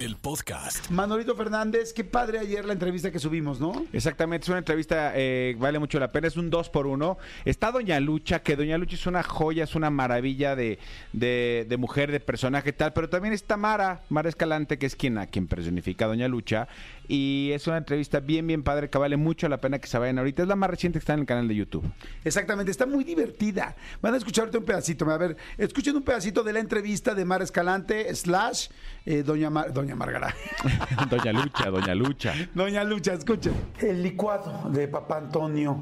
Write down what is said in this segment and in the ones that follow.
el podcast. Manolito Fernández, qué padre ayer la entrevista que subimos, ¿no? Exactamente, es una entrevista, eh, vale mucho la pena, es un dos por uno. Está Doña Lucha, que Doña Lucha es una joya, es una maravilla de, de, de mujer, de personaje y tal, pero también está Mara, Mara Escalante, que es quien, a quien personifica a Doña Lucha, y es una entrevista bien, bien padre, que vale mucho la pena que se vayan ahorita. Es la más reciente que está en el canal de YouTube. Exactamente, está muy divertida. Van a escuchar ahorita un pedacito. A ver, escuchen un pedacito de la entrevista de Mara Escalante, slash, eh, Doña, Mar- Doña Margarita. Doña Lucha, Doña Lucha. Doña Lucha, escuchen. El licuado de Papá Antonio.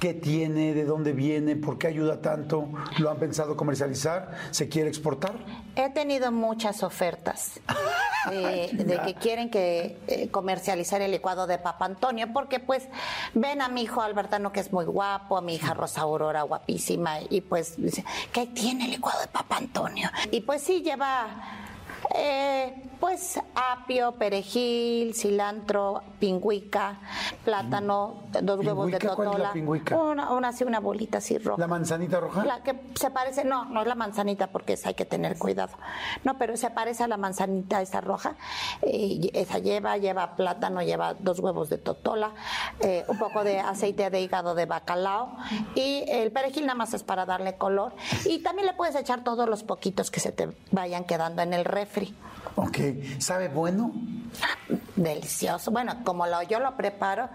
¿Qué tiene? ¿De dónde viene? ¿Por qué ayuda tanto? ¿Lo han pensado comercializar? ¿Se quiere exportar? He tenido muchas ofertas eh, de que quieren que eh, comercializar el licuado de Papa Antonio, porque pues ven a mi hijo Albertano que es muy guapo, a mi hija Rosa Aurora guapísima, y pues dice, ¿qué tiene el licuado de Papa Antonio? Y pues sí lleva eh, pues apio, perejil, cilantro, pingüica, plátano, dos huevos de ¿Pingüica? ¿Cuál es la totola, pingüica? una, una así una bolita así roja. ¿La manzanita roja? La que se parece, no, no es la manzanita porque esa hay que tener cuidado. No, pero se parece a la manzanita esa roja. eh, esa lleva, lleva plátano, lleva dos huevos de totola, eh, un poco de aceite de hígado de bacalao y el perejil nada más es para darle color. Y también le puedes echar todos los poquitos que se te vayan quedando en el refri. Ok. ¿Sabe bueno? Delicioso. Bueno, como lo, yo lo preparo,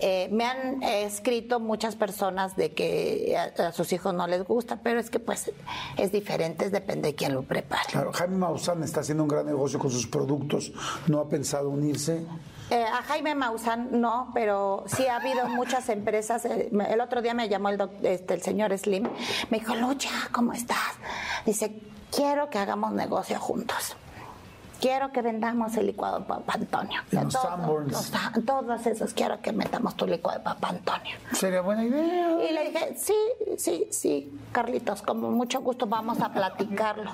eh, me han escrito muchas personas de que a, a sus hijos no les gusta, pero es que pues es diferente, depende de quién lo prepare. Claro, Jaime Maussan está haciendo un gran negocio con sus productos. ¿No ha pensado unirse? Eh, a Jaime Maussan no, pero sí ha habido muchas empresas. eh, me- el otro día me llamó el, doc- este, el señor Slim, me dijo, Lucha, ¿cómo estás? Dice, quiero que hagamos negocio juntos. Quiero que vendamos el licuado de Papa Antonio. Y los Todos, los esos quiero que metamos tu licuado de Papa Antonio. Sería buena idea. Y le dije, sí, sí, sí, Carlitos, con mucho gusto vamos a platicarlo.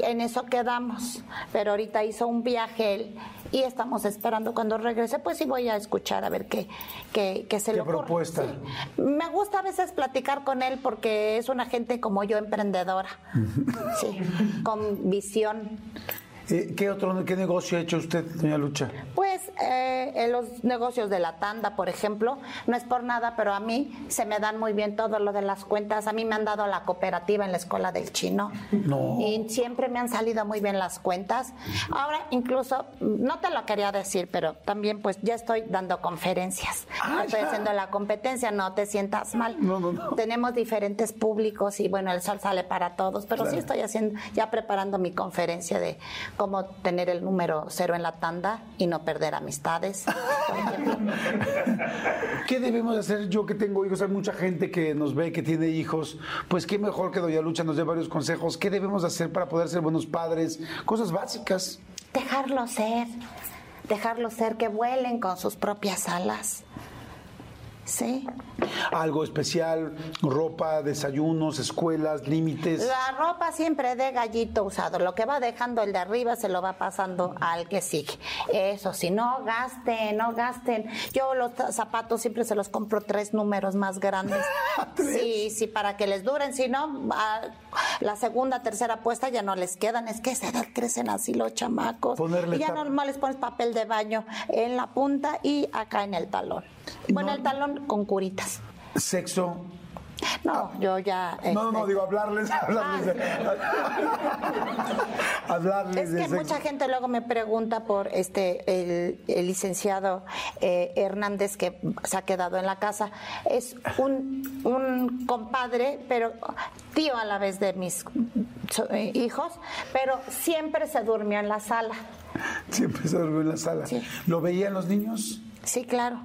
En eso quedamos. Pero ahorita hizo un viaje él y estamos esperando cuando regrese, pues sí voy a escuchar a ver qué, qué, qué se ¿Qué le ocurre. propuesta? Sí. Me gusta a veces platicar con él porque es una gente como yo, emprendedora. Sí, con visión. Eh, ¿Qué otro qué negocio ha hecho usted, doña Lucha? Pues eh, en los negocios de la tanda, por ejemplo, no es por nada, pero a mí se me dan muy bien todo lo de las cuentas. A mí me han dado la cooperativa en la escuela del chino. No. Y siempre me han salido muy bien las cuentas. Ahora incluso, no te lo quería decir, pero también pues ya estoy dando conferencias. Ah, estoy ya. haciendo la competencia, no te sientas mal. No, no, no. Tenemos diferentes públicos y bueno, el sol sale para todos, pero sí estoy haciendo, ya preparando mi conferencia de cómo tener el número cero en la tanda y no perder amistades. por ejemplo. ¿Qué debemos hacer yo que tengo hijos? Hay mucha gente que nos ve, que tiene hijos. Pues qué mejor que doña Lucha nos dé varios consejos. ¿Qué debemos hacer para poder ser buenos padres? Cosas básicas. Dejarlo ser, dejarlo ser, que vuelen con sus propias alas. Sí. Algo especial, ropa, desayunos, escuelas, límites. La ropa siempre de gallito usado. Lo que va dejando el de arriba se lo va pasando al que sigue. Eso, si no gasten, no gasten. Yo los zapatos siempre se los compro tres números más grandes. Sí, sí, para que les duren. Si no, a la segunda, tercera puesta ya no les quedan. Es que a esa edad crecen así los chamacos. Ponerle y ya normal les pones papel de baño en la punta y acá en el talón. Bueno, No- el talón con curitas. Sexo. No, yo ya. No, no, no, este, digo hablarles, hablarles de, hablarles Es que mucha gente luego me pregunta por este el, el licenciado eh, Hernández que se ha quedado en la casa. Es un, un compadre, pero tío a la vez de mis eh, hijos, pero siempre se durmió en la sala. Siempre se durmió en la sala. Sí. ¿Lo veían los niños? Sí, claro.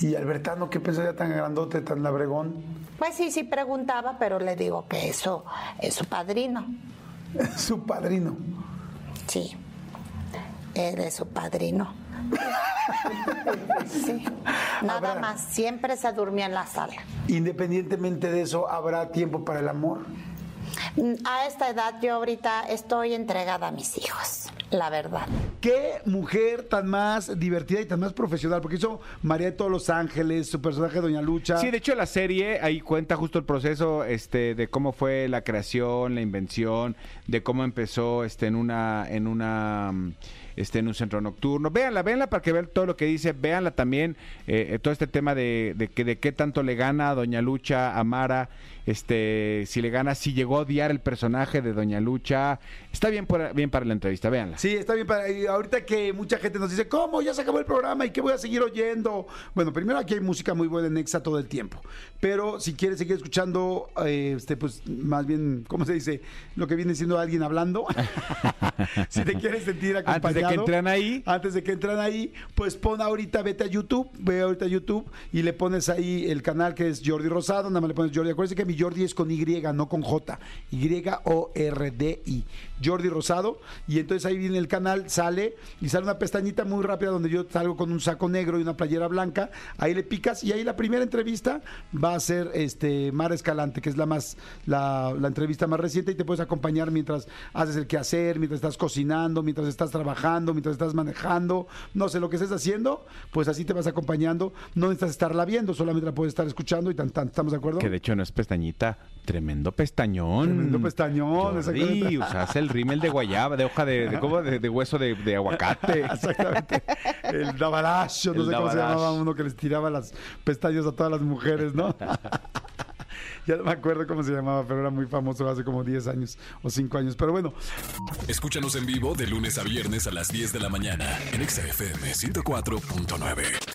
Y Albertano, ¿qué pensaría tan grandote, tan labregón? Pues sí, sí preguntaba, pero le digo que eso es su padrino. Su padrino. Sí, él es su padrino. Sí, nada Habrá- más, siempre se durmió en la sala. Independientemente de eso, ¿habrá tiempo para el amor? A esta edad yo ahorita estoy entregada a mis hijos, la verdad. Qué mujer tan más divertida y tan más profesional, porque hizo María de todos los Ángeles, su personaje Doña Lucha. Sí, de hecho la serie ahí cuenta justo el proceso este de cómo fue la creación, la invención, de cómo empezó este en una en una este en un centro nocturno. Véanla, véanla para que vean todo lo que dice, véanla también eh, eh, todo este tema de, de que de qué tanto le gana a Doña Lucha a Mara, este si le gana, si llegó a el personaje de Doña Lucha. Está bien para, bien para la entrevista, véanla. Sí, está bien. Para, y ahorita que mucha gente nos dice, ¿cómo? Ya se acabó el programa y qué voy a seguir oyendo. Bueno, primero aquí hay música muy buena en Nexa todo el tiempo. Pero si quieres seguir escuchando, eh, este, pues más bien, ¿cómo se dice? Lo que viene siendo alguien hablando. si te quieres sentir acompañado. Antes de que entren ahí. Antes de que entren ahí, pues pon ahorita, vete a YouTube, ve ahorita a YouTube y le pones ahí el canal que es Jordi Rosado, nada más le pones Jordi. Acuérdense que mi Jordi es con Y, no con J. Y-O-R-D-I. Jordi Rosado. Y entonces ahí viene el canal, sale y sale una pestañita muy rápida donde yo salgo con un saco negro y una playera blanca. Ahí le picas y ahí la primera entrevista va a ser este Mara Escalante, que es la más la, la entrevista más reciente y te puedes acompañar mientras haces el quehacer, mientras estás cocinando, mientras estás trabajando, mientras estás manejando, no sé lo que estés haciendo, pues así te vas acompañando. No necesitas estarla viendo, solamente la puedes estar escuchando y tan, tan, ¿estamos de acuerdo? Que de hecho no es pestañita, tremendo pestañón. Tremendo pestañón, Jordi, exactamente. usas el rímel de guayaba, de hoja de, de, ¿cómo? de, de hueso de, de aguacate. Exactamente. El Davaracho, no El sé cómo se llamaba uno que les tiraba las pestañas a todas las mujeres, ¿no? ya no me acuerdo cómo se llamaba, pero era muy famoso hace como 10 años o 5 años. Pero bueno, Escúchanos en vivo de lunes a viernes a las 10 de la mañana en Exa FM 104.9.